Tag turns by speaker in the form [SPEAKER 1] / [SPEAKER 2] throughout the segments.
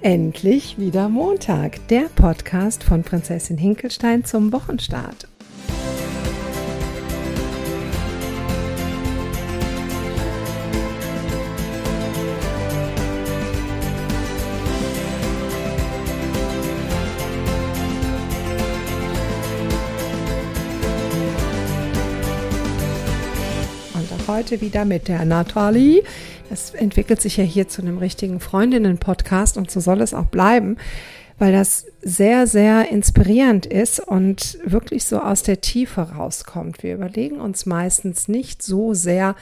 [SPEAKER 1] Endlich wieder Montag, der Podcast von Prinzessin Hinkelstein zum Wochenstart. Und heute wieder mit der Nathalie es entwickelt sich ja hier zu einem richtigen Freundinnen-Podcast und so soll es auch bleiben, weil das sehr, sehr inspirierend ist und wirklich so aus der Tiefe rauskommt. Wir überlegen uns meistens nicht so sehr,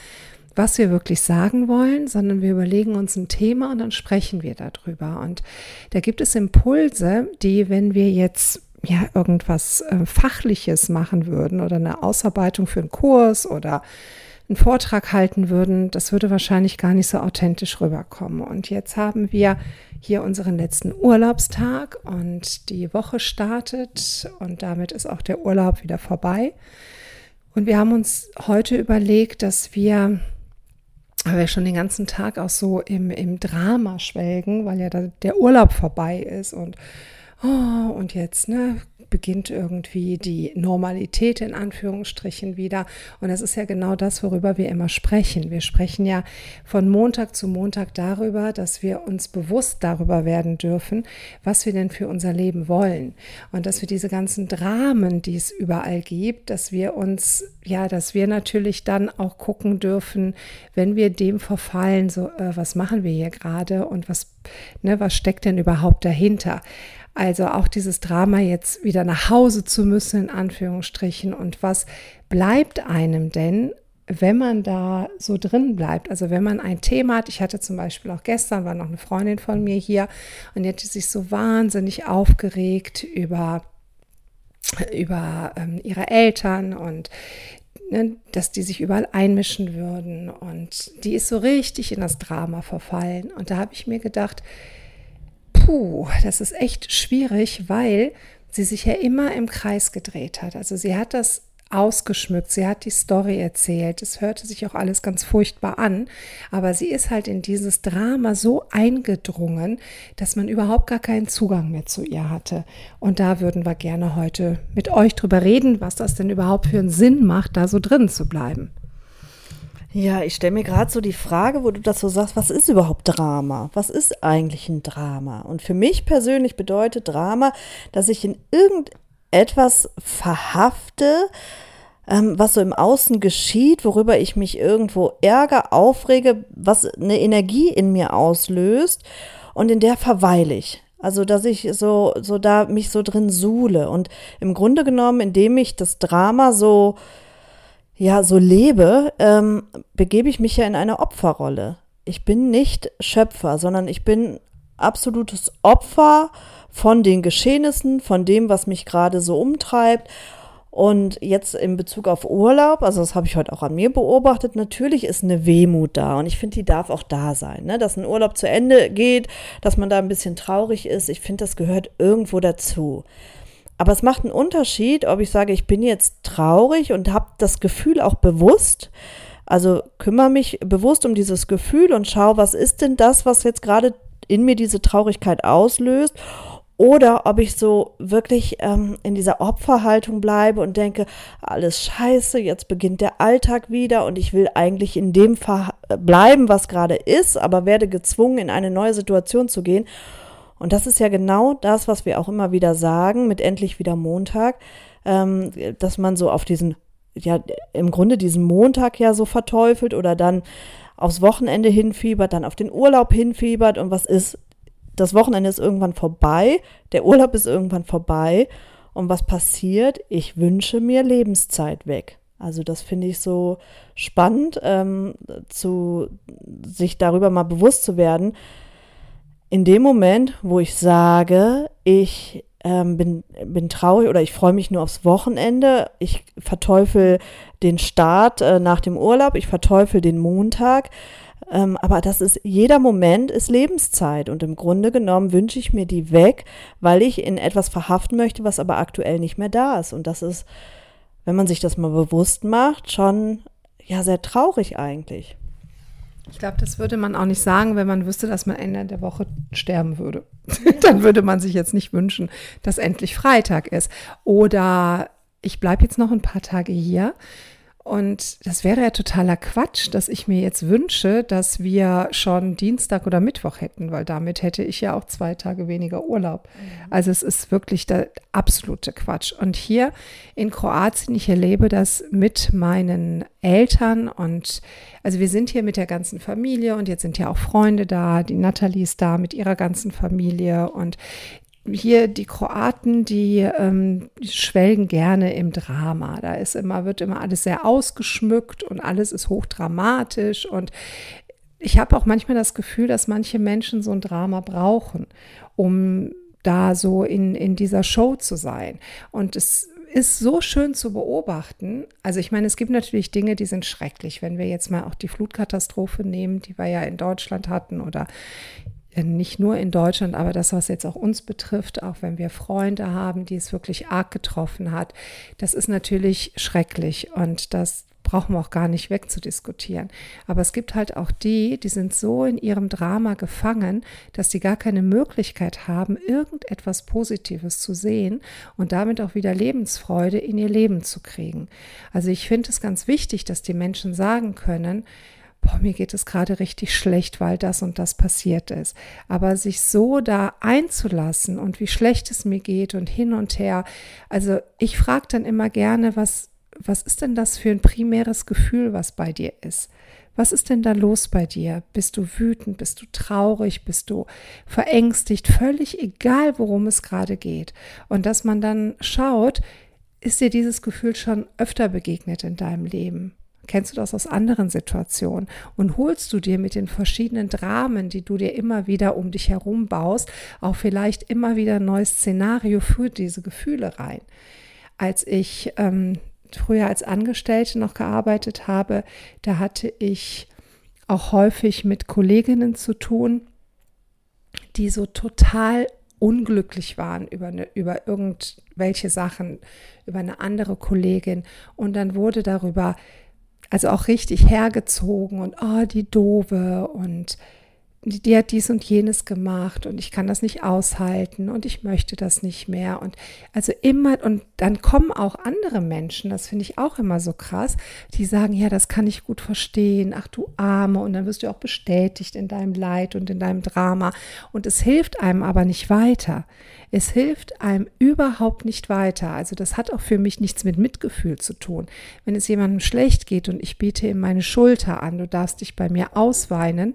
[SPEAKER 1] was wir wirklich sagen wollen, sondern wir überlegen uns ein Thema und dann sprechen wir darüber. Und da gibt es Impulse, die, wenn wir jetzt ja irgendwas äh, Fachliches machen würden oder eine Ausarbeitung für einen Kurs oder einen Vortrag halten würden, das würde wahrscheinlich gar nicht so authentisch rüberkommen. Und jetzt haben wir hier unseren letzten Urlaubstag und die Woche startet und damit ist auch der Urlaub wieder vorbei. Und wir haben uns heute überlegt, dass wir, weil wir schon den ganzen Tag auch so im, im Drama schwelgen, weil ja der Urlaub vorbei ist und oh, und jetzt, ne, beginnt irgendwie die Normalität in Anführungsstrichen wieder. Und das ist ja genau das, worüber wir immer sprechen. Wir sprechen ja von Montag zu Montag darüber, dass wir uns bewusst darüber werden dürfen, was wir denn für unser Leben wollen. Und dass wir diese ganzen Dramen, die es überall gibt, dass wir uns, ja, dass wir natürlich dann auch gucken dürfen, wenn wir dem verfallen, so, äh, was machen wir hier gerade und was, ne, was steckt denn überhaupt dahinter? Also auch dieses Drama jetzt wieder nach Hause zu müssen, in Anführungsstrichen. Und was bleibt einem denn, wenn man da so drin bleibt? Also wenn man ein Thema hat, ich hatte zum Beispiel auch gestern, war noch eine Freundin von mir hier und die hatte sich so wahnsinnig aufgeregt über, über ähm, ihre Eltern und ne, dass die sich überall einmischen würden. Und die ist so richtig in das Drama verfallen. Und da habe ich mir gedacht, puh, das ist echt schwierig, weil sie sich ja immer im Kreis gedreht hat. Also sie hat das ausgeschmückt, sie hat die Story erzählt, es hörte sich auch alles ganz furchtbar an, aber sie ist halt in dieses Drama so eingedrungen, dass man überhaupt gar keinen Zugang mehr zu ihr hatte. Und da würden wir gerne heute mit euch drüber reden, was das denn überhaupt für einen Sinn macht, da so drin zu bleiben.
[SPEAKER 2] Ja, ich stelle mir gerade so die Frage, wo du das so sagst, was ist überhaupt Drama? Was ist eigentlich ein Drama? Und für mich persönlich bedeutet Drama, dass ich in irgendetwas verhafte, ähm, was so im Außen geschieht, worüber ich mich irgendwo ärger, aufrege, was eine Energie in mir auslöst und in der verweile ich. Also, dass ich so, so da mich so drin suhle. Und im Grunde genommen, indem ich das Drama so ja so lebe, ähm, begebe ich mich ja in eine Opferrolle. Ich bin nicht Schöpfer, sondern ich bin absolutes Opfer von den Geschehnissen, von dem, was mich gerade so umtreibt. Und jetzt in Bezug auf Urlaub, also das habe ich heute auch an mir beobachtet, natürlich ist eine Wehmut da und ich finde, die darf auch da sein, ne? dass ein Urlaub zu Ende geht, dass man da ein bisschen traurig ist. Ich finde, das gehört irgendwo dazu. Aber es macht einen Unterschied, ob ich sage, ich bin jetzt traurig und habe das Gefühl auch bewusst. Also kümmere mich bewusst um dieses Gefühl und schau, was ist denn das, was jetzt gerade in mir diese Traurigkeit auslöst. Oder ob ich so wirklich ähm, in dieser Opferhaltung bleibe und denke, alles scheiße, jetzt beginnt der Alltag wieder und ich will eigentlich in dem Ver bleiben, was gerade ist, aber werde gezwungen, in eine neue Situation zu gehen. Und das ist ja genau das, was wir auch immer wieder sagen, mit endlich wieder Montag, ähm, dass man so auf diesen, ja, im Grunde diesen Montag ja so verteufelt oder dann aufs Wochenende hinfiebert, dann auf den Urlaub hinfiebert und was ist, das Wochenende ist irgendwann vorbei, der Urlaub ist irgendwann vorbei und was passiert? Ich wünsche mir Lebenszeit weg. Also das finde ich so spannend, ähm, zu sich darüber mal bewusst zu werden, in dem Moment, wo ich sage, ich ähm, bin, bin traurig oder ich freue mich nur aufs Wochenende, ich verteufel den Start äh, nach dem Urlaub, ich verteufel den Montag, ähm, aber das ist, jeder Moment ist Lebenszeit und im Grunde genommen wünsche ich mir die weg, weil ich in etwas verhaften möchte, was aber aktuell nicht mehr da ist. Und das ist, wenn man sich das mal bewusst macht, schon ja sehr traurig eigentlich.
[SPEAKER 1] Ich glaube, das würde man auch nicht sagen, wenn man wüsste, dass man Ende der Woche sterben würde. Dann würde man sich jetzt nicht wünschen, dass endlich Freitag ist. Oder ich bleibe jetzt noch ein paar Tage hier. Und das wäre ja totaler Quatsch, dass ich mir jetzt wünsche, dass wir schon Dienstag oder Mittwoch hätten, weil damit hätte ich ja auch zwei Tage weniger Urlaub. Mhm. Also es ist wirklich der absolute Quatsch. Und hier in Kroatien, ich erlebe das mit meinen Eltern und also wir sind hier mit der ganzen Familie und jetzt sind ja auch Freunde da. Die Nathalie ist da mit ihrer ganzen Familie und hier die Kroaten, die, ähm, die, schwelgen gerne im Drama. Da ist immer, wird immer alles sehr ausgeschmückt und alles ist hochdramatisch. Und ich habe auch manchmal das Gefühl, dass manche Menschen so ein Drama brauchen, um da so in, in dieser Show zu sein. Und es ist so schön zu beobachten. Also ich meine, es gibt natürlich Dinge, die sind schrecklich. Wenn wir jetzt mal auch die Flutkatastrophe nehmen, die wir ja in Deutschland hatten oder nicht nur in Deutschland, aber das, was jetzt auch uns betrifft, auch wenn wir Freunde haben, die es wirklich arg getroffen hat, das ist natürlich schrecklich und das brauchen wir auch gar nicht wegzudiskutieren. Aber es gibt halt auch die, die sind so in ihrem Drama gefangen, dass sie gar keine Möglichkeit haben, irgendetwas Positives zu sehen und damit auch wieder Lebensfreude in ihr Leben zu kriegen. Also ich finde es ganz wichtig, dass die Menschen sagen können, boah, mir geht es gerade richtig schlecht, weil das und das passiert ist. Aber sich so da einzulassen und wie schlecht es mir geht und hin und her. Also ich frage dann immer gerne, was, was ist denn das für ein primäres Gefühl, was bei dir ist? Was ist denn da los bei dir? Bist du wütend? Bist du traurig? Bist du verängstigt? Völlig egal, worum es gerade geht. Und dass man dann schaut, ist dir dieses Gefühl schon öfter begegnet in deinem Leben? Kennst du das aus anderen Situationen? Und holst du dir mit den verschiedenen Dramen, die du dir immer wieder um dich herum baust, auch vielleicht immer wieder ein neues Szenario für diese Gefühle rein? Als ich ähm, früher als Angestellte noch gearbeitet habe, da hatte ich auch häufig mit Kolleginnen zu tun, die so total unglücklich waren über, eine, über irgendwelche Sachen, über eine andere Kollegin. Und dann wurde darüber also auch richtig hergezogen und oh, die Dove und die hat dies und jenes gemacht und ich kann das nicht aushalten und ich möchte das nicht mehr. Und also immer, und dann kommen auch andere Menschen, das finde ich auch immer so krass, die sagen, ja, das kann ich gut verstehen, ach du Arme, und dann wirst du auch bestätigt in deinem Leid und in deinem Drama. Und es hilft einem aber nicht weiter. Es hilft einem überhaupt nicht weiter. Also das hat auch für mich nichts mit Mitgefühl zu tun. Wenn es jemandem schlecht geht und ich biete ihm meine Schulter an, du darfst dich bei mir ausweinen,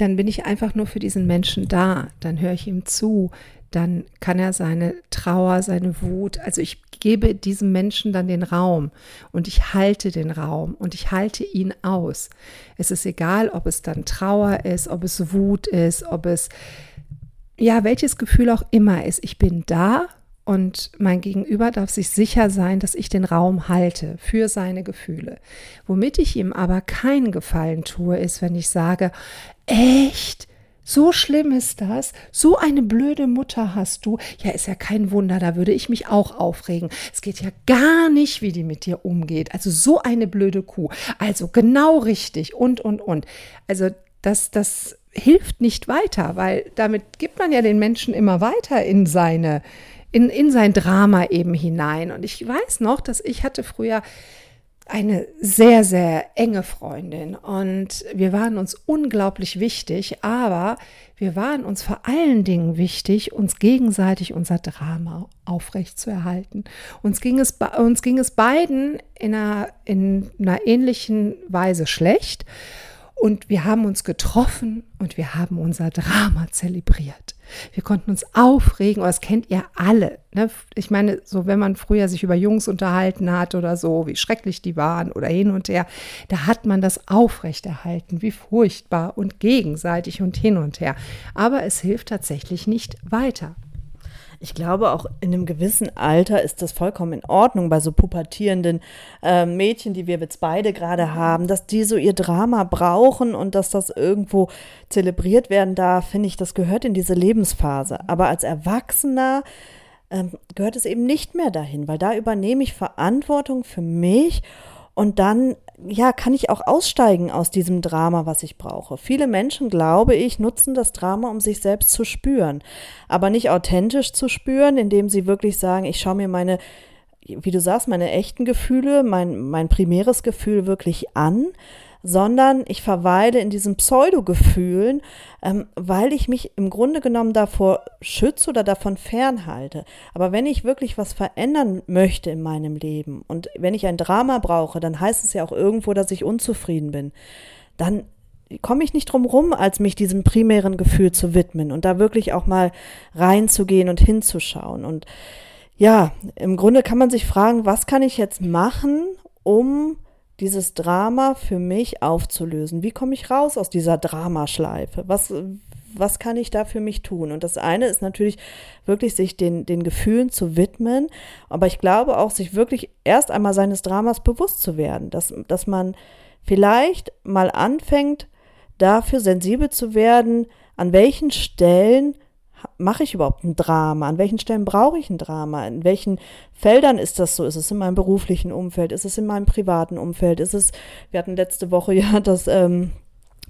[SPEAKER 1] dann bin ich einfach nur für diesen Menschen da, dann höre ich ihm zu, dann kann er seine Trauer, seine Wut, also ich gebe diesem Menschen dann den Raum und ich halte den Raum und ich halte ihn aus. Es ist egal, ob es dann Trauer ist, ob es Wut ist, ob es ja, welches Gefühl auch immer ist. Ich bin da und mein Gegenüber darf sich sicher sein, dass ich den Raum halte für seine Gefühle. Womit ich ihm aber keinen Gefallen tue, ist, wenn ich sage, echt? So schlimm ist das. So eine blöde Mutter hast du. Ja, ist ja kein Wunder, da würde ich mich auch aufregen. Es geht ja gar nicht, wie die mit dir umgeht. Also so eine blöde Kuh. Also genau richtig und, und, und. Also das, das hilft nicht weiter, weil damit gibt man ja den Menschen immer weiter in seine, in, in sein Drama eben hinein. Und ich weiß noch, dass ich hatte früher eine sehr, sehr enge Freundin und wir waren uns unglaublich wichtig, aber wir waren uns vor allen Dingen wichtig, uns gegenseitig unser Drama aufrechtzuerhalten. Uns ging es, uns ging es beiden in einer, in einer ähnlichen Weise schlecht und wir haben uns getroffen und wir haben unser Drama zelebriert. Wir konnten uns aufregen, das kennt ihr alle. Ne? Ich meine, so wenn man früher sich über Jungs unterhalten hat oder so, wie schrecklich die waren oder hin und her, da hat man das aufrechterhalten, wie furchtbar und gegenseitig und hin und her. Aber es hilft tatsächlich nicht weiter.
[SPEAKER 2] Ich glaube, auch in einem gewissen Alter ist das vollkommen in Ordnung bei so pubertierenden äh, Mädchen, die wir jetzt beide gerade haben, dass die so ihr Drama brauchen und dass das irgendwo zelebriert werden darf, finde ich, das gehört in diese Lebensphase. Aber als Erwachsener ähm, gehört es eben nicht mehr dahin, weil da übernehme ich Verantwortung für mich und dann ja, kann ich auch aussteigen aus diesem Drama, was ich brauche. Viele Menschen, glaube ich, nutzen das Drama, um sich selbst zu spüren, aber nicht authentisch zu spüren, indem sie wirklich sagen, ich schaue mir meine wie du sagst, meine echten Gefühle, mein, mein primäres Gefühl wirklich an, sondern ich verweile in diesen Pseudo-Gefühlen, ähm, weil ich mich im Grunde genommen davor schütze oder davon fernhalte. Aber wenn ich wirklich was verändern möchte in meinem Leben und wenn ich ein Drama brauche, dann heißt es ja auch irgendwo, dass ich unzufrieden bin. Dann komme ich nicht drum rum, als mich diesem primären Gefühl zu widmen und da wirklich auch mal reinzugehen und hinzuschauen. Und ja, im Grunde kann man sich fragen, was kann ich jetzt machen, um dieses Drama für mich aufzulösen? Wie komme ich raus aus dieser Dramaschleife? Was, was kann ich da für mich tun? Und das eine ist natürlich wirklich, sich den, den Gefühlen zu widmen, aber ich glaube auch, sich wirklich erst einmal seines Dramas bewusst zu werden, dass, dass man vielleicht mal anfängt, dafür sensibel zu werden, an welchen Stellen mache ich überhaupt ein Drama? An welchen Stellen brauche ich ein Drama? In welchen Feldern ist das so? Ist es in meinem beruflichen Umfeld? Ist es in meinem privaten Umfeld? Ist es, wir hatten letzte Woche ja das ähm,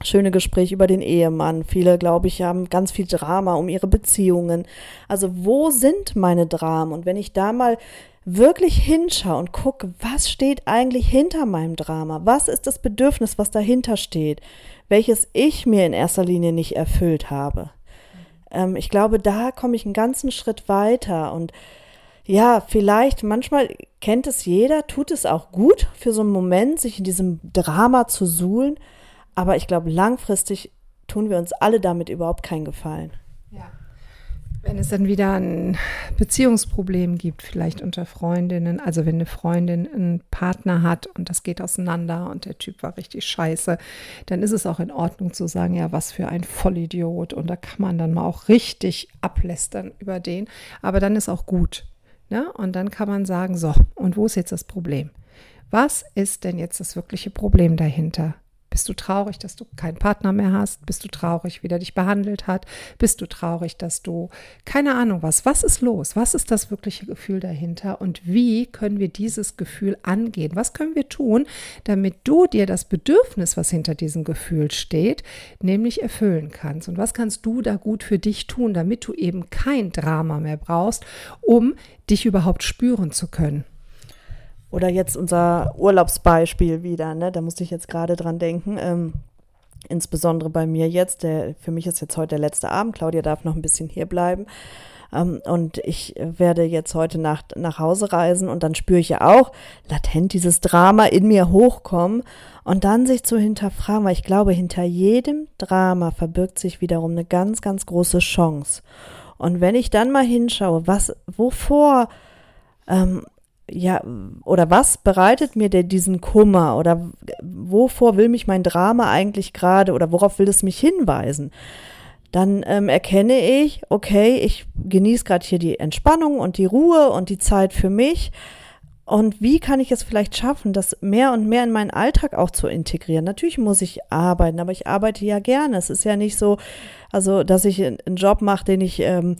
[SPEAKER 2] schöne Gespräch über den Ehemann. Viele, glaube ich, haben ganz viel Drama um ihre Beziehungen. Also wo sind meine Dramen? Und wenn ich da mal wirklich hinschaue und gucke, was steht eigentlich hinter meinem Drama? Was ist das Bedürfnis, was dahinter steht? Welches ich mir in erster Linie nicht erfüllt habe? Ähm, ich glaube, da komme ich einen ganzen Schritt weiter und ja, vielleicht, manchmal kennt es jeder, tut es auch gut für so einen Moment, sich in diesem Drama zu suhlen. Aber ich glaube, langfristig tun wir uns alle damit überhaupt keinen Gefallen.
[SPEAKER 1] Ja. Wenn es dann wieder ein Beziehungsproblem gibt, vielleicht unter Freundinnen, also wenn eine Freundin einen Partner hat und das geht auseinander und der Typ war richtig scheiße, dann ist es auch in Ordnung zu sagen, ja, was für ein Vollidiot. Und da kann man dann mal auch richtig ablästern über den. Aber dann ist auch gut. Ne? Und dann kann man sagen, so, und wo ist jetzt das Problem? Was ist denn jetzt das wirkliche Problem dahinter? Bist du traurig, dass du keinen Partner mehr hast? Bist du traurig, wie der dich behandelt hat? Bist du traurig, dass du keine Ahnung was? Was ist los? Was ist das wirkliche Gefühl dahinter? Und wie können wir dieses Gefühl angehen? Was können wir tun, damit du dir das Bedürfnis, was hinter diesem Gefühl steht, nämlich erfüllen kannst? Und was kannst du da gut für dich tun, damit du eben kein Drama mehr brauchst, um dich überhaupt spüren zu können?
[SPEAKER 2] Oder jetzt unser Urlaubsbeispiel wieder, ne? Da musste ich jetzt gerade dran denken. Ähm, insbesondere bei mir jetzt, der, für mich ist jetzt heute der letzte Abend. Claudia darf noch ein bisschen hier bleiben. Ähm, und ich werde jetzt heute Nacht nach Hause reisen und dann spüre ich ja auch latent dieses Drama in mir hochkommen und dann sich zu hinterfragen, weil ich glaube, hinter jedem Drama verbirgt sich wiederum eine ganz, ganz große Chance. Und wenn ich dann mal hinschaue, was, wovor ähm, ja, oder was bereitet mir denn diesen Kummer oder wovor will mich mein Drama eigentlich gerade oder worauf will es mich hinweisen? Dann ähm, erkenne ich, okay, ich genieße gerade hier die Entspannung und die Ruhe und die Zeit für mich. Und wie kann ich es vielleicht schaffen, das mehr und mehr in meinen Alltag auch zu integrieren? Natürlich muss ich arbeiten, aber ich arbeite ja gerne. Es ist ja nicht so, also, dass ich einen Job mache, den ich ähm,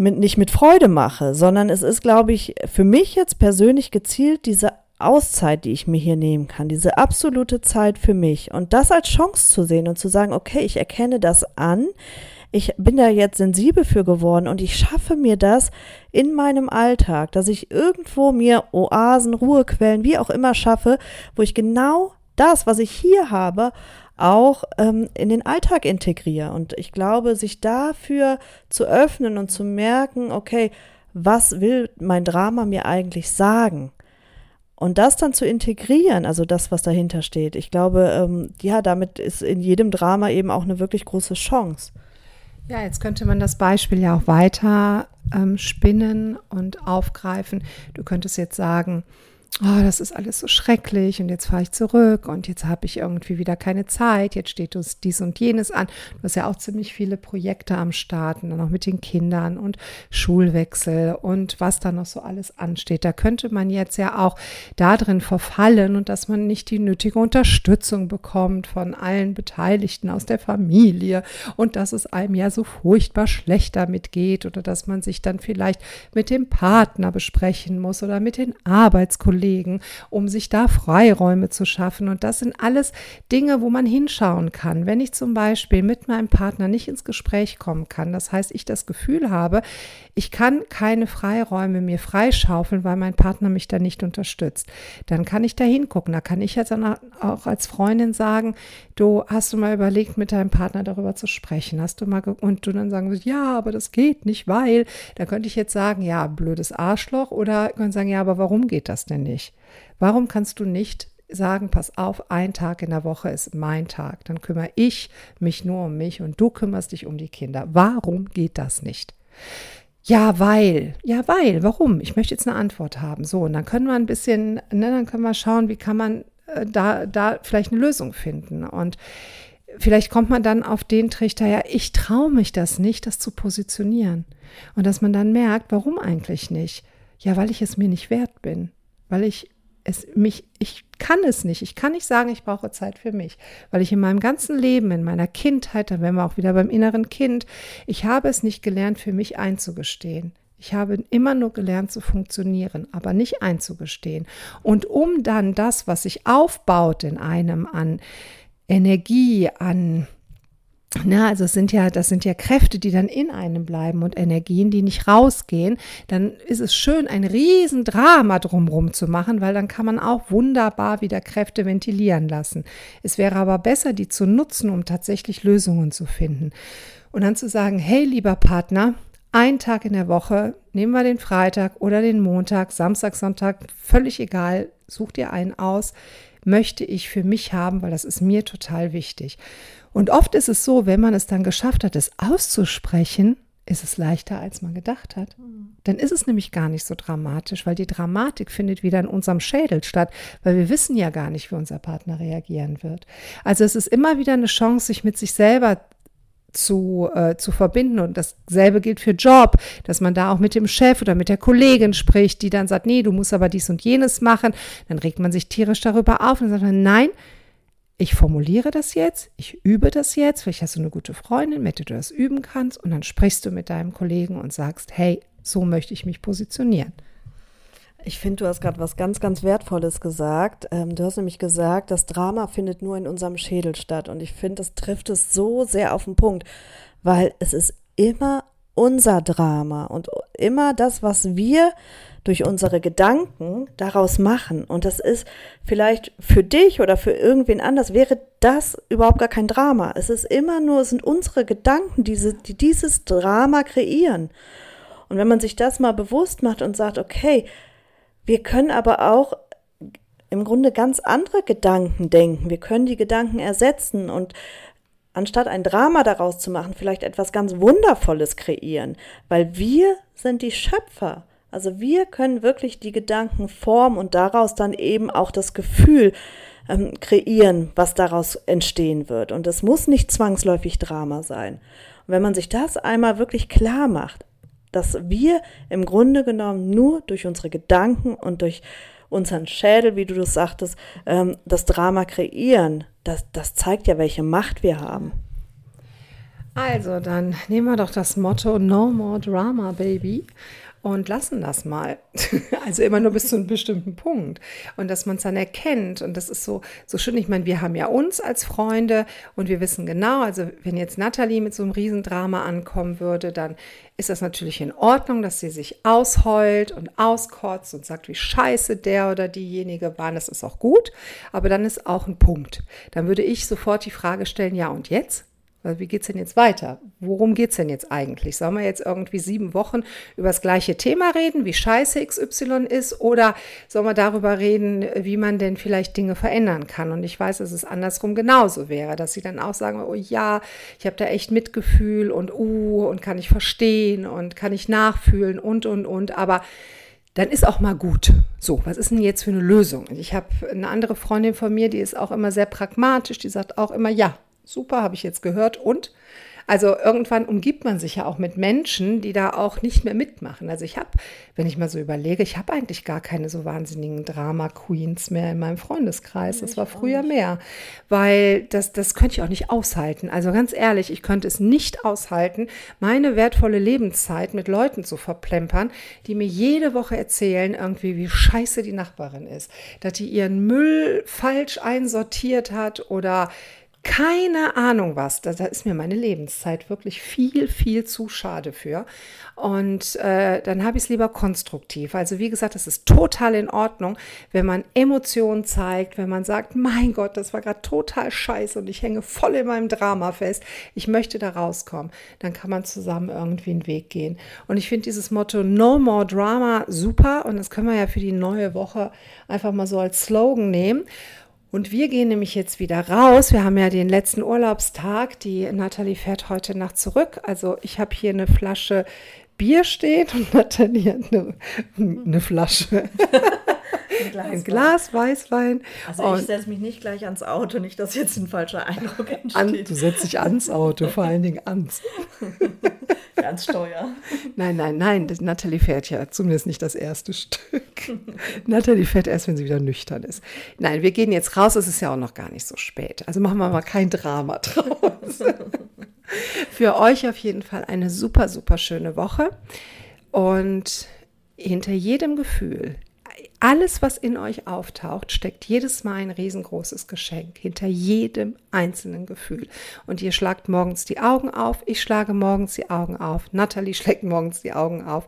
[SPEAKER 2] mit, nicht mit Freude mache, sondern es ist, glaube ich, für mich jetzt persönlich gezielt diese Auszeit, die ich mir hier nehmen kann, diese absolute Zeit für mich. Und das als Chance zu sehen und zu sagen, okay, ich erkenne das an, ich bin da jetzt sensibel für geworden und ich schaffe mir das in meinem Alltag, dass ich irgendwo mir Oasen, Ruhequellen, wie auch immer schaffe, wo ich genau das, was ich hier habe, auch ähm, in den Alltag integriere. Und ich glaube, sich dafür zu öffnen und zu merken, okay, was will mein Drama mir eigentlich sagen? Und das dann zu integrieren, also das, was dahinter steht, ich glaube, ähm, ja, damit ist in jedem Drama eben auch eine wirklich große Chance.
[SPEAKER 1] Ja, jetzt könnte man das Beispiel ja auch weiter ähm, spinnen und aufgreifen. Du könntest jetzt sagen, oh, das ist alles so schrecklich und jetzt fahre ich zurück und jetzt habe ich irgendwie wieder keine Zeit, jetzt steht uns dies und jenes an. Du hast ja auch ziemlich viele Projekte am Start, dann auch mit den Kindern und Schulwechsel und was da noch so alles ansteht. Da könnte man jetzt ja auch da drin verfallen und dass man nicht die nötige Unterstützung bekommt von allen Beteiligten aus der Familie und dass es einem ja so furchtbar schlecht damit geht oder dass man sich dann vielleicht mit dem Partner besprechen muss oder mit den Arbeitskollegen legen, um sich da Freiräume zu schaffen. Und das sind alles Dinge, wo man hinschauen kann. Wenn ich zum Beispiel mit meinem Partner nicht ins Gespräch kommen kann, das heißt, ich das Gefühl habe, ich kann keine Freiräume mir freischaufeln, weil mein Partner mich da nicht unterstützt, dann kann ich da hingucken. Da kann ich jetzt auch als Freundin sagen, du hast du mal überlegt, mit deinem Partner darüber zu sprechen? Hast du mal, und du dann sagen, ja, aber das geht nicht, weil, da könnte ich jetzt sagen, ja, blödes Arschloch oder könnte sagen, ja, aber warum geht das denn nicht? Warum kannst du nicht sagen, pass auf, ein Tag in der Woche ist mein Tag, dann kümmere ich mich nur um mich und du kümmerst dich um die Kinder. Warum geht das nicht? Ja, weil. Ja, weil. Warum? Ich möchte jetzt eine Antwort haben. So, und dann können wir ein bisschen, ne, dann können wir schauen, wie kann man äh, da, da vielleicht eine Lösung finden. Und vielleicht kommt man dann auf den Trichter, ja, ich traue mich das nicht, das zu positionieren. Und dass man dann merkt, warum eigentlich nicht? Ja, weil ich es mir nicht wert bin. Weil ich es mich, ich kann es nicht. Ich kann nicht sagen, ich brauche Zeit für mich, weil ich in meinem ganzen Leben, in meiner Kindheit, da wären wir auch wieder beim inneren Kind, ich habe es nicht gelernt, für mich einzugestehen. Ich habe immer nur gelernt zu funktionieren, aber nicht einzugestehen. Und um dann das, was sich aufbaut in einem an Energie, an na, also es sind ja, das sind ja Kräfte, die dann in einem bleiben und Energien, die nicht rausgehen. Dann ist es schön, ein Riesendrama drumherum zu machen, weil dann kann man auch wunderbar wieder Kräfte ventilieren lassen. Es wäre aber besser, die zu nutzen, um tatsächlich Lösungen zu finden. Und dann zu sagen, hey, lieber Partner, ein Tag in der Woche, nehmen wir den Freitag oder den Montag, Samstag, Sonntag, völlig egal, such dir einen aus, möchte ich für mich haben, weil das ist mir total wichtig. Und oft ist es so, wenn man es dann geschafft hat, es auszusprechen, ist es leichter, als man gedacht hat. Mhm. Dann ist es nämlich gar nicht so dramatisch, weil die Dramatik findet wieder in unserem Schädel statt, weil wir wissen ja gar nicht, wie unser Partner reagieren wird. Also es ist immer wieder eine Chance, sich mit sich selber zu, äh, zu verbinden. Und dasselbe gilt für Job, dass man da auch mit dem Chef oder mit der Kollegin spricht, die dann sagt, nee, du musst aber dies und jenes machen. Dann regt man sich tierisch darüber auf und sagt nein, ich formuliere das jetzt, ich übe das jetzt, vielleicht hast du eine gute Freundin, mit der du das üben kannst und dann sprichst du mit deinem Kollegen und sagst, hey, so möchte ich mich positionieren.
[SPEAKER 2] Ich finde, du hast gerade was ganz, ganz Wertvolles gesagt. Ähm, du hast nämlich gesagt, das Drama findet nur in unserem Schädel statt. Und ich finde, das trifft es so sehr auf den Punkt, weil es ist immer unser Drama und immer das, was wir durch unsere Gedanken daraus machen. Und das ist vielleicht für dich oder für irgendwen anders wäre das überhaupt gar kein Drama. Es ist immer nur, es sind unsere Gedanken, diese, die dieses Drama kreieren. Und wenn man sich das mal bewusst macht und sagt, okay, wir können aber auch im Grunde ganz andere Gedanken denken. Wir können die Gedanken ersetzen und anstatt ein Drama daraus zu machen, vielleicht etwas ganz Wundervolles kreieren, weil wir sind die Schöpfer. Also wir können wirklich die Gedanken formen und daraus dann eben auch das Gefühl ähm, kreieren, was daraus entstehen wird. Und es muss nicht zwangsläufig Drama sein. Und wenn man sich das einmal wirklich klar macht, dass wir im Grunde genommen nur durch unsere Gedanken und durch unseren Schädel, wie du das sagtest, ähm, das Drama kreieren, das, das zeigt ja, welche Macht wir haben.
[SPEAKER 1] Also, dann nehmen wir doch das Motto No More Drama, Baby und lassen das mal. Also immer nur bis zu einem bestimmten Punkt. Und dass man es dann erkennt. Und das ist so, so schön. Ich meine, wir haben ja uns als Freunde und wir wissen genau, also wenn jetzt Nathalie mit so einem Riesendrama ankommen würde, dann ist das natürlich in Ordnung, dass sie sich ausheult und auskotzt und sagt, wie scheiße der oder diejenige war. Das ist auch gut. Aber dann ist auch ein Punkt. Dann würde ich sofort die Frage stellen, ja und jetzt? Wie geht es denn jetzt weiter? Worum geht es denn jetzt eigentlich? Sollen wir jetzt irgendwie sieben Wochen über das gleiche Thema reden, wie scheiße XY ist? Oder sollen wir darüber reden, wie man denn vielleicht Dinge verändern kann? Und ich weiß, dass es andersrum genauso wäre, dass sie dann auch sagen, oh ja, ich habe da echt Mitgefühl und uh, und kann ich verstehen und kann ich nachfühlen und, und, und. Aber dann ist auch mal gut. So, was ist denn jetzt für eine Lösung? Ich habe eine andere Freundin von mir, die ist auch immer sehr pragmatisch, die sagt auch immer, ja, super, habe ich jetzt gehört. Und Also irgendwann umgibt man sich ja auch mit Menschen, die da auch nicht mehr mitmachen. Also ich habe, wenn ich mal so überlege, ich habe eigentlich gar keine so wahnsinnigen Drama-Queens mehr in meinem Freundeskreis. Das war früher mehr, weil das, das könnte ich auch nicht aushalten. Also ganz ehrlich, ich könnte es nicht aushalten, meine wertvolle Lebenszeit mit Leuten zu verplempern, die mir jede Woche erzählen, irgendwie, wie scheiße die Nachbarin ist, dass die ihren Müll falsch einsortiert hat oder keine Ahnung was. Da, da, ist mir meine Lebenszeit wirklich viel, viel zu schade für. Und äh, dann habe ich es lieber konstruktiv. Also wie gesagt, das ist total in Ordnung, wenn man Emotionen zeigt, wenn man sagt, mein Gott, das war gerade total scheiße und ich hänge voll in meinem Drama fest. Ich möchte da rauskommen. Dann kann man zusammen irgendwie einen Weg gehen. Und ich finde dieses Motto No More Drama super. Und das können wir ja für die neue Woche einfach mal so als Slogan nehmen. Und wir gehen nämlich jetzt wieder raus. Wir haben ja den letzten Urlaubstag. Die Nathalie fährt heute Nacht zurück. Also ich habe hier eine Flasche Bier stehen und Nathalie hat eine, eine Flasche. Ein Glas, ein Glas Weißwein.
[SPEAKER 2] Also ich setze mich nicht gleich ans Auto, nicht, dass jetzt ein falscher Eindruck entsteht. An,
[SPEAKER 1] du setzt dich ans Auto, vor allen Dingen ans.
[SPEAKER 2] ans Steuer.
[SPEAKER 1] Nein, nein, nein, Natalie fährt ja zumindest nicht das erste Stück. Natalie fährt erst, wenn sie wieder nüchtern ist. Nein, wir gehen jetzt raus, es ist ja auch noch gar nicht so spät. Also machen wir mal kein Drama draus. Für euch auf jeden Fall eine super, super schöne Woche. Und hinter jedem Gefühl, alles, was in euch auftaucht, steckt jedes Mal ein riesengroßes Geschenk hinter jedem einzelnen Gefühl. Und ihr schlagt morgens die Augen auf, ich schlage morgens die Augen auf, Natalie schlägt morgens die Augen auf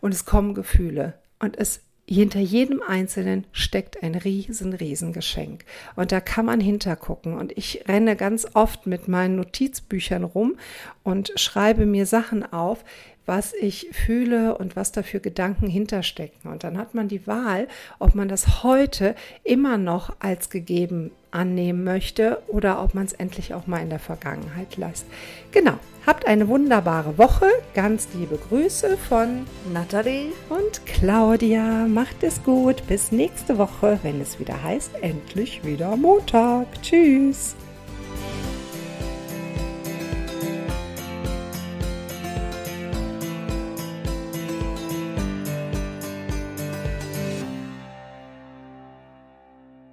[SPEAKER 1] und es kommen Gefühle. Und es hinter jedem Einzelnen steckt ein riesen, riesen Geschenk. Und da kann man hintergucken. Und ich renne ganz oft mit meinen Notizbüchern rum und schreibe mir Sachen auf, was ich fühle und was da für Gedanken hinterstecken. Und dann hat man die Wahl, ob man das heute immer noch als gegeben annehmen möchte oder ob man es endlich auch mal in der Vergangenheit lässt. Genau. Habt eine wunderbare Woche. Ganz liebe Grüße von
[SPEAKER 2] Nathalie
[SPEAKER 1] und Claudia. Macht es gut. Bis nächste Woche, wenn es wieder heißt, endlich wieder Montag. Tschüss.